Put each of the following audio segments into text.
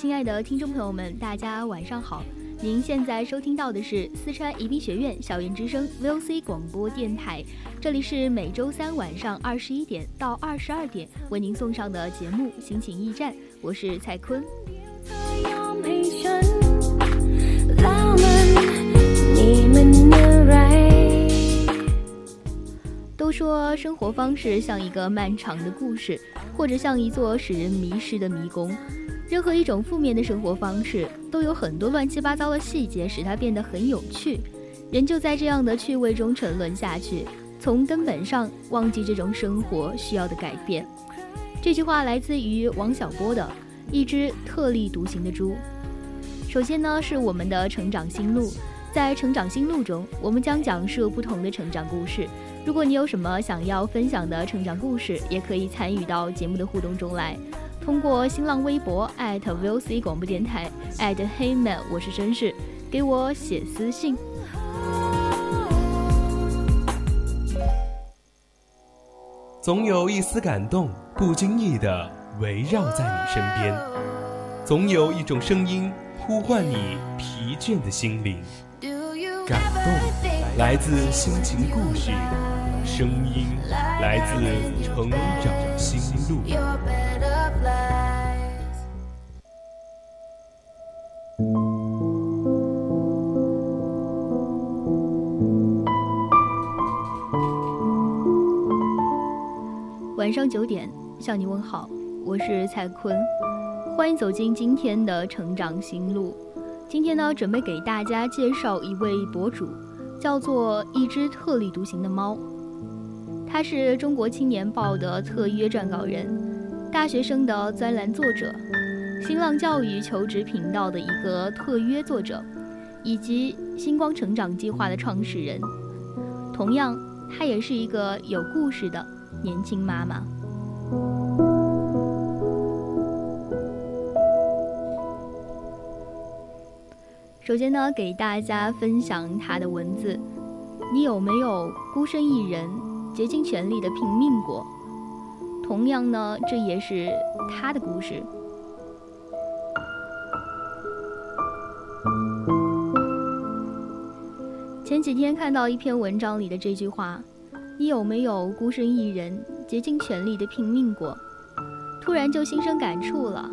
亲爱的听众朋友们，大家晚上好！您现在收听到的是四川宜宾学院校园之声 VOC 广播电台，这里是每周三晚上二十一点到二十二点为您送上的节目《心情驿站》，我是蔡坤。都说生活方式像一个漫长的故事，或者像一座使人迷失的迷宫。任何一种负面的生活方式，都有很多乱七八糟的细节，使它变得很有趣。人就在这样的趣味中沉沦下去，从根本上忘记这种生活需要的改变。这句话来自于王小波的《一只特立独行的猪》。首先呢，是我们的成长心路，在成长心路中，我们将讲述不同的成长故事。如果你有什么想要分享的成长故事，也可以参与到节目的互动中来。通过新浪微博 @VOC 广播电台 @HeyMan，我是绅士，给我写私信。总有一丝感动，不经意的围绕在你身边；总有一种声音呼唤你疲倦的心灵。感动来自心情故事，声音来自成长心路。晚上九点向你问好，我是蔡坤，欢迎走进今天的成长心路。今天呢，准备给大家介绍一位博主，叫做一只特立独行的猫。他是中国青年报的特约撰稿人。大学生的专栏作者，新浪教育求职频道的一个特约作者，以及星光成长计划的创始人。同样，他也是一个有故事的年轻妈妈。首先呢，给大家分享她的文字：你有没有孤身一人，竭尽全力的拼命过？同样呢，这也是他的故事。前几天看到一篇文章里的这句话：“你有没有孤身一人，竭尽全力的拼命过？”突然就心生感触了。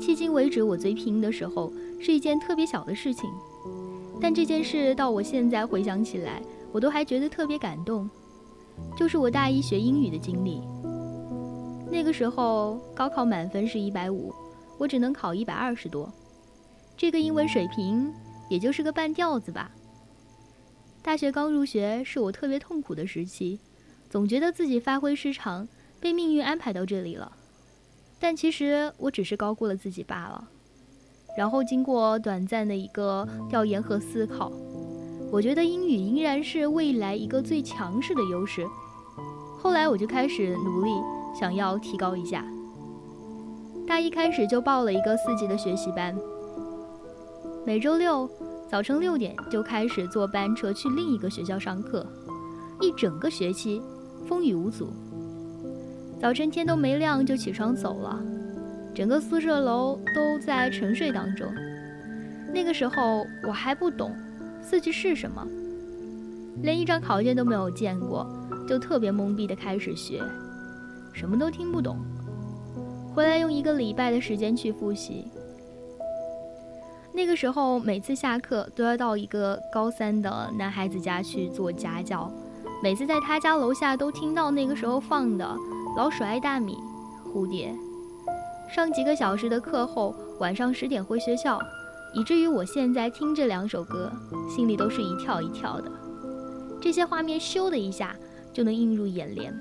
迄今为止，我最拼的时候是一件特别小的事情，但这件事到我现在回想起来，我都还觉得特别感动，就是我大一学英语的经历。那个时候高考满分是一百五，我只能考一百二十多，这个英文水平也就是个半吊子吧。大学刚入学是我特别痛苦的时期，总觉得自己发挥失常，被命运安排到这里了。但其实我只是高估了自己罢了。然后经过短暂的一个调研和思考，我觉得英语依然是未来一个最强势的优势。后来我就开始努力。想要提高一下，大一开始就报了一个四级的学习班，每周六早晨六点就开始坐班车去另一个学校上课，一整个学期风雨无阻。早晨天都没亮就起床走了，整个宿舍楼都在沉睡当中。那个时候我还不懂四级是什么，连一张考卷都没有见过，就特别懵逼的开始学，什么都听不懂。回来用一个礼拜的时间去复习。那个时候每次下课都要到一个高三的男孩子家去做家教，每次在他家楼下都听到那个时候放的《老鼠爱大米》《蝴蝶》。上几个小时的课后，晚上十点回学校。以至于我现在听这两首歌，心里都是一跳一跳的。这些画面咻的一下就能映入眼帘。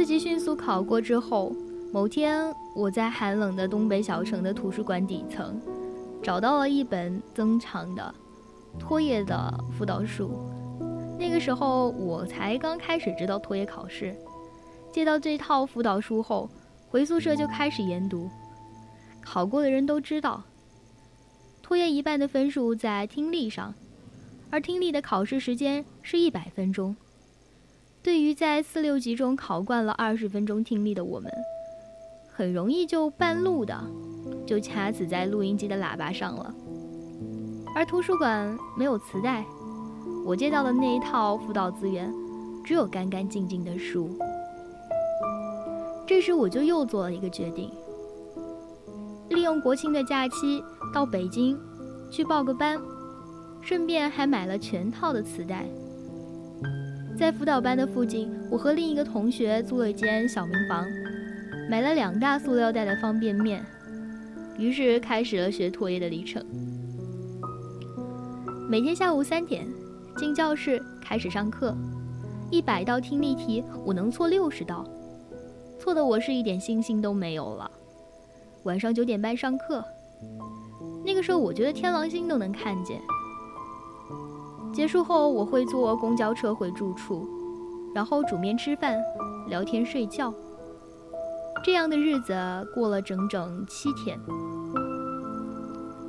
四级迅速考过之后，某天我在寒冷的东北小城的图书馆底层，找到了一本增长的托业的辅导书。那个时候我才刚开始知道托业考试。借到这套辅导书后，回宿舍就开始研读。考过的人都知道，托业一半的分数在听力上，而听力的考试时间是一百分钟。对于在四六级中考惯了二十分钟听力的我们，很容易就半路的就掐死在录音机的喇叭上了。而图书馆没有磁带，我借到的那一套辅导资源，只有干干净净的书。这时我就又做了一个决定，利用国庆的假期到北京去报个班，顺便还买了全套的磁带。在辅导班的附近，我和另一个同学租了一间小民房，买了两大塑料袋的方便面，于是开始了学托业的历程。每天下午三点进教室开始上课，一百道听力题我能错六十道。错的我是一点信心都没有了。晚上九点半上课，那个时候我觉得天狼星都能看见。结束后我会坐公交车回住处，然后煮面吃饭、聊天、睡觉。这样的日子过了整整七天。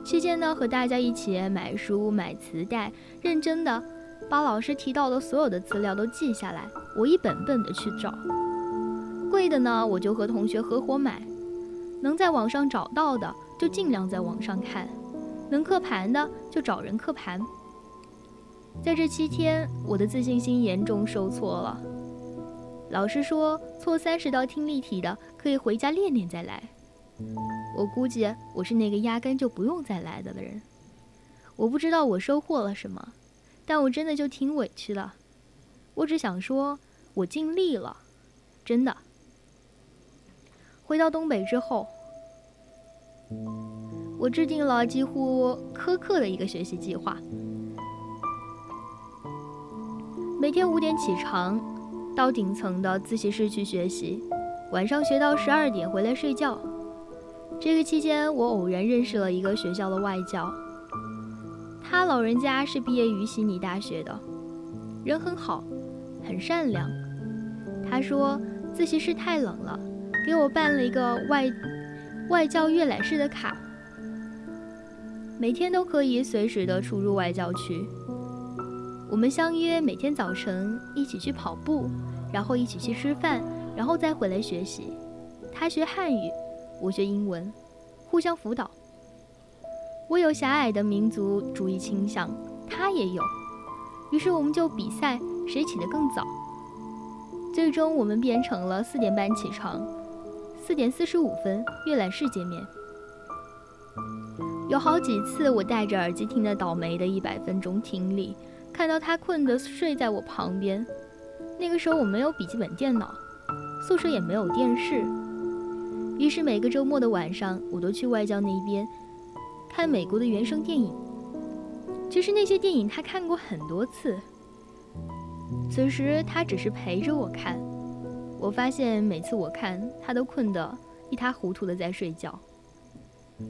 期间呢，和大家一起买书、买磁带，认真的把老师提到的所有的资料都记下来，我一本本的去找。贵的呢，我就和同学合伙买；能在网上找到的，就尽量在网上看；能刻盘的，就找人刻盘。在这七天，我的自信心严重受挫了。老师说，错三十道听力题的，可以回家练练再来。我估计我是那个压根就不用再来的的人。我不知道我收获了什么，但我真的就挺委屈的。我只想说，我尽力了，真的。回到东北之后，我制定了几乎苛刻的一个学习计划：每天五点起床，到顶层的自习室去学习，晚上学到十二点回来睡觉。这个期间，我偶然认识了一个学校的外教，他老人家是毕业于悉尼大学的，人很好，很善良。他说自习室太冷了。给我办了一个外外教阅览室的卡，每天都可以随时的出入外教区。我们相约每天早晨一起去跑步，然后一起去吃饭，然后再回来学习。他学汉语，我学英文，互相辅导。我有狭隘的民族主义倾向，他也有，于是我们就比赛谁起得更早。最终我们变成了四点半起床。四点四十五分，阅览室见面。有好几次，我戴着耳机听的倒霉的一百分钟听力，看到他困得睡在我旁边。那个时候我没有笔记本电脑，宿舍也没有电视，于是每个周末的晚上，我都去外教那边看美国的原声电影。其实那些电影他看过很多次，此时他只是陪着我看。我发现每次我看他都困得一塌糊涂的在睡觉，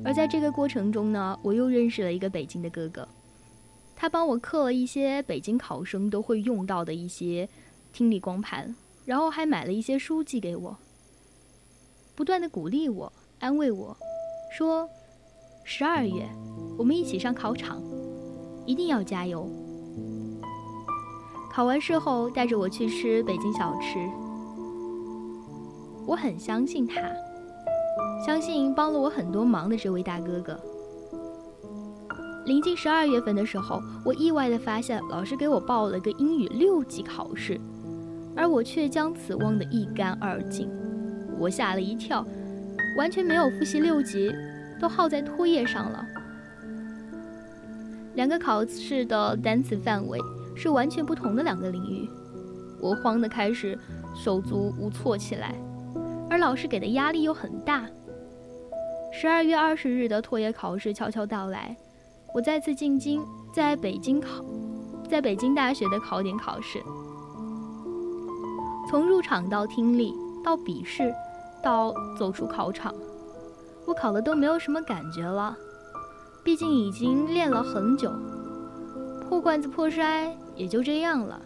而在这个过程中呢，我又认识了一个北京的哥哥，他帮我刻了一些北京考生都会用到的一些听力光盘，然后还买了一些书寄给我，不断的鼓励我、安慰我，说十二月我们一起上考场，一定要加油。考完试后带着我去吃北京小吃。我很相信他，相信帮了我很多忙的这位大哥哥。临近十二月份的时候，我意外地发现老师给我报了个英语六级考试，而我却将此忘得一干二净。我吓了一跳，完全没有复习六级，都耗在托业上了。两个考试的单词范围是完全不同的两个领域，我慌得开始手足无措起来，而老师给的压力又很大。十二月二十日的托业考试悄悄到来，我再次进京，在北京考，在北京大学的考点考试，从入场到听力到笔试，到走出考场，我考的都没有什么感觉了。毕竟已经练了很久，破罐子破摔也就这样了。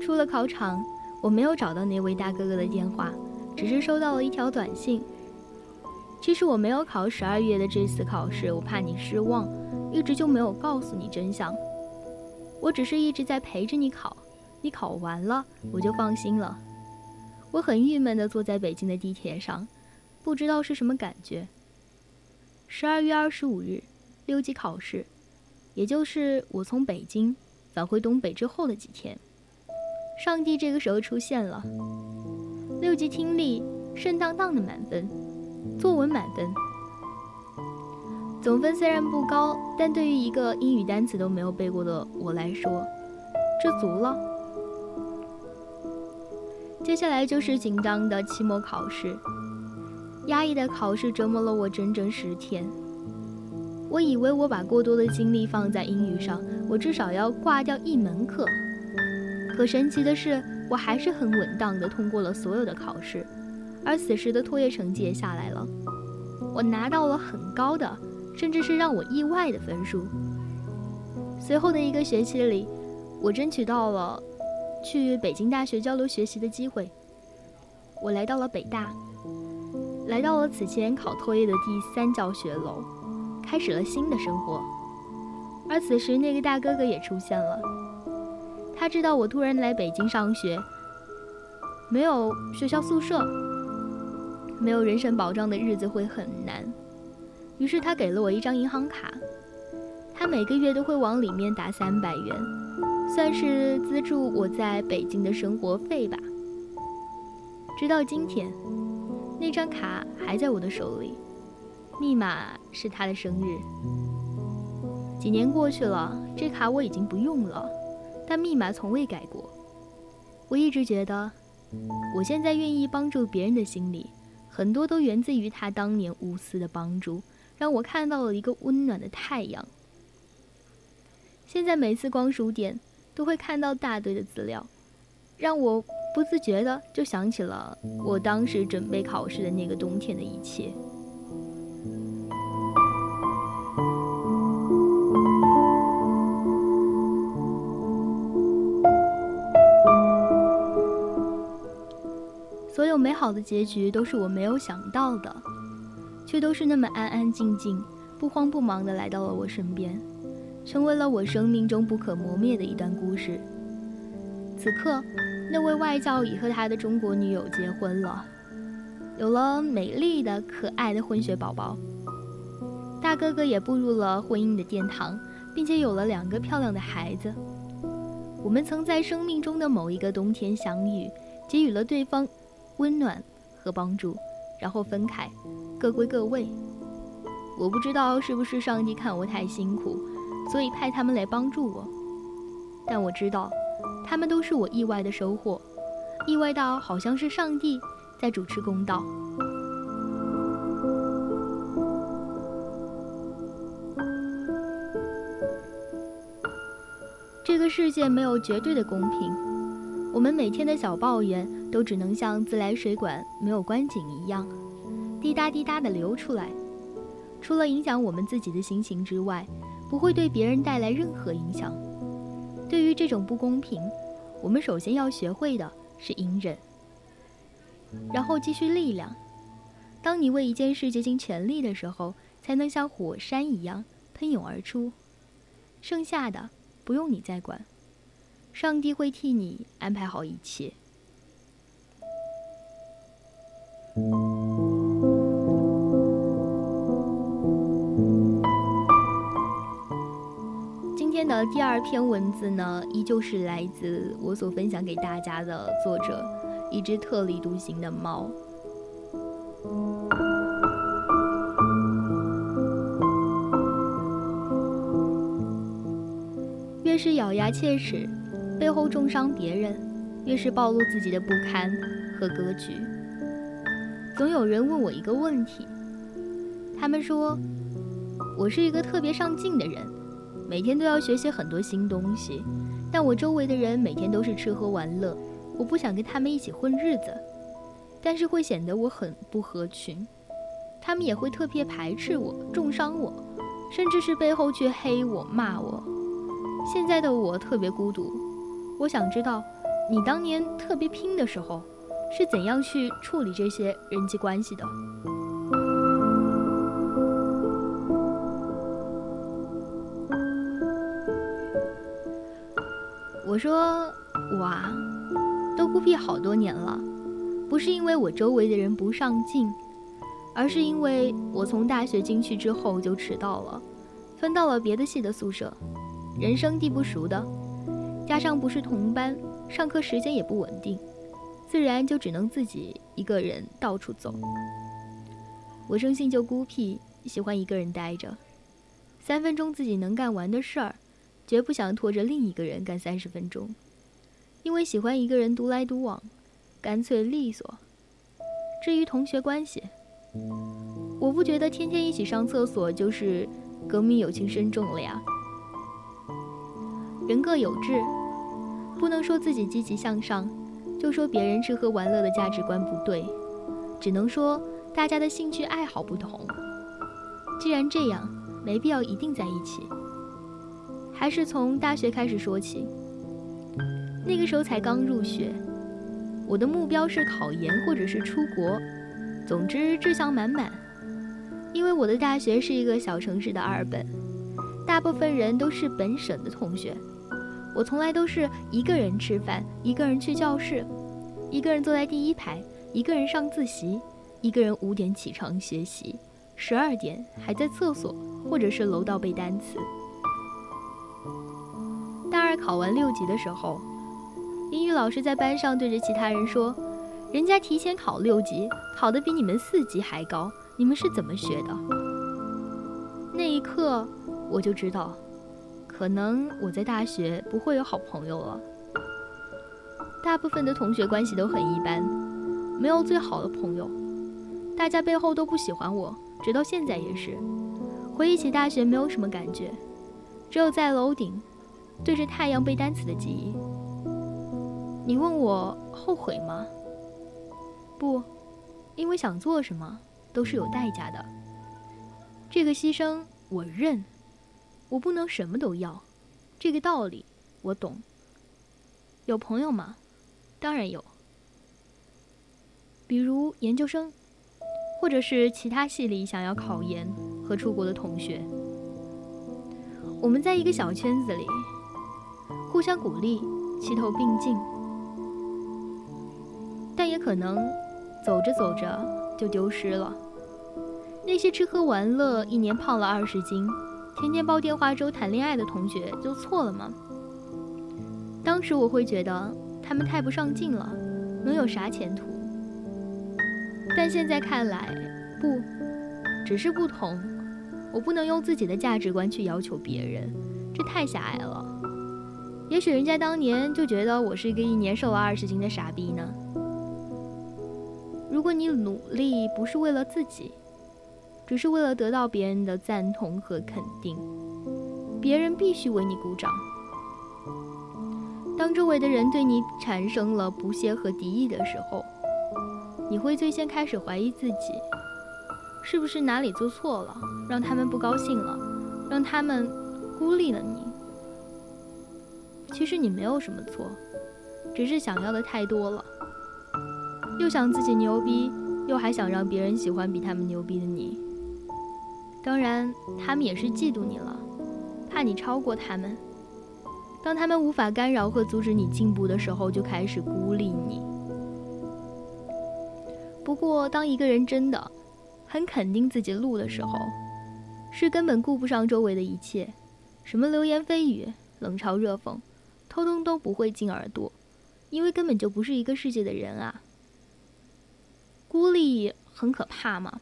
出了考场，我没有找到那位大哥哥的电话，只是收到了一条短信。其实我没有考十二月的这次考试，我怕你失望，一直就没有告诉你真相。我只是一直在陪着你考。你考完了，我就放心了。我很郁闷地坐在北京的地铁上，不知道是什么感觉。十二月二十五日，六级考试，也就是我从北京返回东北之后的几天。上帝这个时候出现了。六级听力，顺当当的满分，作文满分。总分虽然不高，但对于一个英语单词都没有背过的我来说，知足了。接下来就是紧张的期末考试，压抑的考试折磨了我整整十天。我以为我把过多的精力放在英语上，我至少要挂掉一门课。可神奇的是，我还是很稳当的通过了所有的考试，而此时的托业成绩也下来了，我拿到了很高的，甚至是让我意外的分数。随后的一个学期里，我争取到了。去北京大学交流学习的机会，我来到了北大，来到了此前考托业的第三教学楼，开始了新的生活。而此时，那个大哥哥也出现了。他知道我突然来北京上学，没有学校宿舍，没有人身保障的日子会很难，于是他给了我一张银行卡，他每个月都会往里面打三百元。算是资助我在北京的生活费吧。直到今天，那张卡还在我的手里，密码是他的生日。几年过去了，这卡我已经不用了，但密码从未改过。我一直觉得，我现在愿意帮助别人的心理，很多都源自于他当年无私的帮助，让我看到了一个温暖的太阳。现在每次逛书店。都会看到大堆的资料，让我不自觉的就想起了我当时准备考试的那个冬天的一切。美好的结局都是我没有想到的，却都是那么安安静静、不慌不忙的来到了我身边。成为了我生命中不可磨灭的一段故事。此刻，那位外教已和他的中国女友结婚了，有了美丽的、可爱的混血宝宝。大哥哥也步入了婚姻的殿堂，并且有了两个漂亮的孩子。我们曾在生命中的某一个冬天相遇，给予了对方温暖和帮助，然后分开，各归各位。我不知道是不是上帝看我太辛苦。所以派他们来帮助我，但我知道，他们都是我意外的收获，意外到好像是上帝在主持公道。这个世界没有绝对的公平，我们每天的小抱怨都只能像自来水管没有关紧一样，滴答滴答的流出来，除了影响我们自己的心情之外。不会对别人带来任何影响。对于这种不公平，我们首先要学会的是隐忍，然后积蓄力量。当你为一件事竭尽全力的时候，才能像火山一样喷涌而出。剩下的不用你再管，上帝会替你安排好一切。今天的第二篇文字呢，依旧是来自我所分享给大家的作者，一只特立独行的猫。越是咬牙切齿，背后重伤别人，越是暴露自己的不堪和格局。总有人问我一个问题，他们说我是一个特别上进的人，每天都要学习很多新东西，但我周围的人每天都是吃喝玩乐，我不想跟他们一起混日子，但是会显得我很不合群，他们也会特别排斥我，重伤我，甚至是背后去黑我、骂我。现在的我特别孤独，我想知道你当年特别拼的时候是怎样去处理这些人际关系的。我说我啊，都孤僻好多年了，不是因为我周围的人不上进，而是因为我从大学进去之后就迟到了，分到了别的系的宿舍。人生地不熟的，加上不是同班，上课时间也不稳定，自然就只能自己一个人到处走。我生性就孤僻，喜欢一个人待着，三分钟自己能干完的事儿，绝不想拖着另一个人干三十分钟，因为喜欢一个人独来独往，干脆利索。至于同学关系，我不觉得天天一起上厕所就是革命友情深重了呀。人各有志，不能说自己积极向上，就说别人吃喝玩乐的价值观不对，只能说大家的兴趣爱好不同。既然这样，没必要一定在一起。还是从大学开始说起。那个时候才刚入学，我的目标是考研或者是出国，总之志向满满。因为我的大学是一个小城市的二本，大部分人都是本省的同学。我从来都是一个人吃饭，一个人去教室，一个人坐在第一排，一个人上自习，一个人五点起床学习，十二点还在厕所或者是楼道背单词。大二考完六级的时候，英语老师在班上对着其他人说：“人家提前考六级，考得比你们四级还高，你们是怎么学的？”那一刻，我就知道。可能我在大学不会有好朋友了，大部分的同学关系都很一般，没有最好的朋友，大家背后都不喜欢我，直到现在也是。回忆起大学，没有什么感觉，只有在楼顶对着太阳背单词的记忆。你问我后悔吗？不，因为想做什么都是有代价的，这个牺牲我认。我不能什么都要，这个道理我懂。有朋友吗？当然有。比如研究生，或者是其他系里想要考研和出国的同学。我们在一个小圈子里，互相鼓励，齐头并进。但也可能走着走着就丢失了。那些吃喝玩乐，一年胖了二十斤。天天煲电话粥谈恋爱的同学就错了吗？当时我会觉得他们太不上进了，能有啥前途？但现在看来，不，只是不同。我不能用自己的价值观去要求别人，这太狭隘了。也许人家当年就觉得我是一个一年瘦了二十斤的傻逼呢。如果你努力不是为了自己。只是为了得到别人的赞同和肯定，别人必须为你鼓掌。当周围的人对你产生了不屑和敌意的时候，你会最先开始怀疑自己，是不是哪里做错了，让他们不高兴了，让他们孤立了你。其实你没有什么错，只是想要的太多了，又想自己牛逼，又还想让别人喜欢比他们牛逼的你。当然，他们也是嫉妒你了，怕你超过他们。当他们无法干扰和阻止你进步的时候，就开始孤立你。不过，当一个人真的很肯定自己路的时候，是根本顾不上周围的一切，什么流言蜚语、冷嘲热讽，通通都不会进耳朵，因为根本就不是一个世界的人啊。孤立很可怕吗？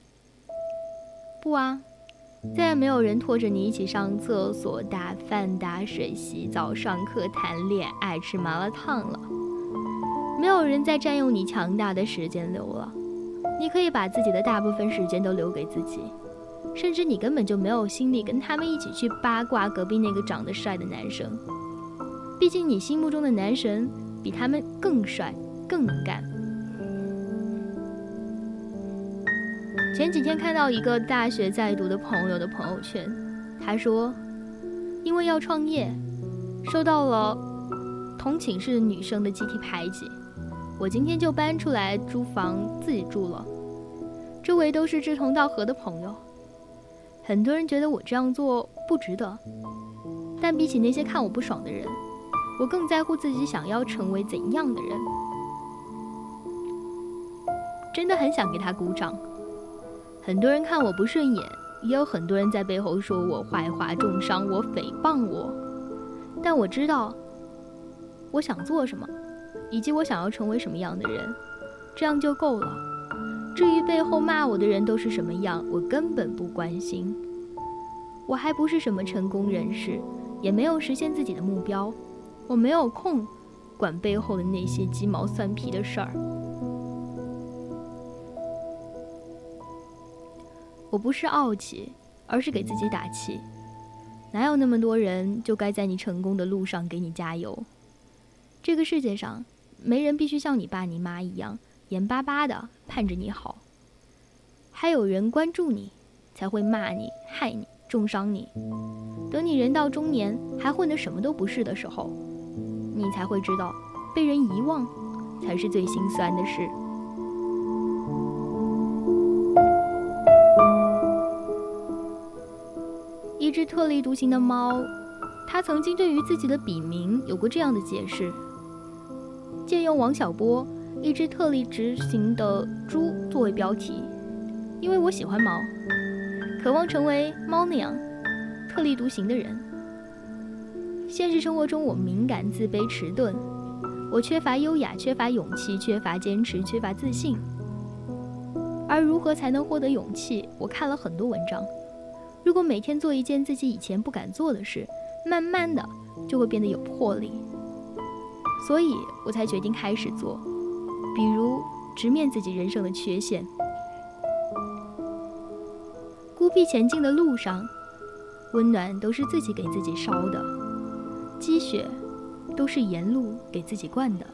不啊。再也没有人拖着你一起上厕所、打饭、打水、洗澡、上课、谈恋爱、吃麻辣烫了。没有人再占用你强大的时间流了。你可以把自己的大部分时间都留给自己，甚至你根本就没有心力跟他们一起去八卦隔壁那个长得帅的男生。毕竟你心目中的男神比他们更帅、更能干。前几天看到一个大学在读的朋友的朋友圈，他说，因为要创业，受到了同寝室女生的集体排挤，我今天就搬出来租房自己住了，周围都是志同道合的朋友，很多人觉得我这样做不值得，但比起那些看我不爽的人，我更在乎自己想要成为怎样的人，真的很想给他鼓掌。很多人看我不顺眼，也有很多人在背后说我坏话、重伤我、诽谤我。但我知道，我想做什么，以及我想要成为什么样的人，这样就够了。至于背后骂我的人都是什么样，我根本不关心。我还不是什么成功人士，也没有实现自己的目标，我没有空管背后的那些鸡毛蒜皮的事儿。我不是傲气，而是给自己打气。哪有那么多人就该在你成功的路上给你加油？这个世界上，没人必须像你爸你妈一样眼巴巴的盼着你好。还有人关注你，才会骂你、害你、重伤你。等你人到中年还混得什么都不是的时候，你才会知道，被人遗忘，才是最心酸的事。只特立独行的猫，他曾经对于自己的笔名有过这样的解释：借用王小波《一只特立独行的猪》作为标题，因为我喜欢猫，渴望成为猫那样特立独行的人。现实生活中，我敏感、自卑、迟钝，我缺乏优雅，缺乏勇气，缺乏坚持，缺乏自信。而如何才能获得勇气？我看了很多文章。如果每天做一件自己以前不敢做的事，慢慢的就会变得有魄力。所以我才决定开始做，比如直面自己人生的缺陷。孤僻前进的路上，温暖都是自己给自己烧的，积雪都是沿路给自己灌的。